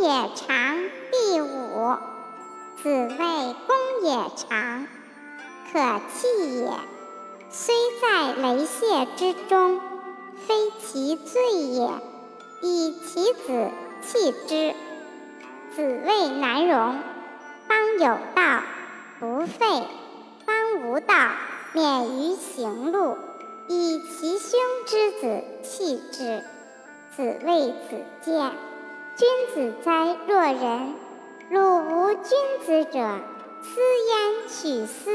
也长。第五，子谓公也长，可弃也。虽在雷泄之中，非其罪也。以其子弃之。子谓难容。邦有道，不废；邦无道，免于行路。以其兄之子弃之。子谓子建：君子哉若人！鲁无君子者，斯焉取斯？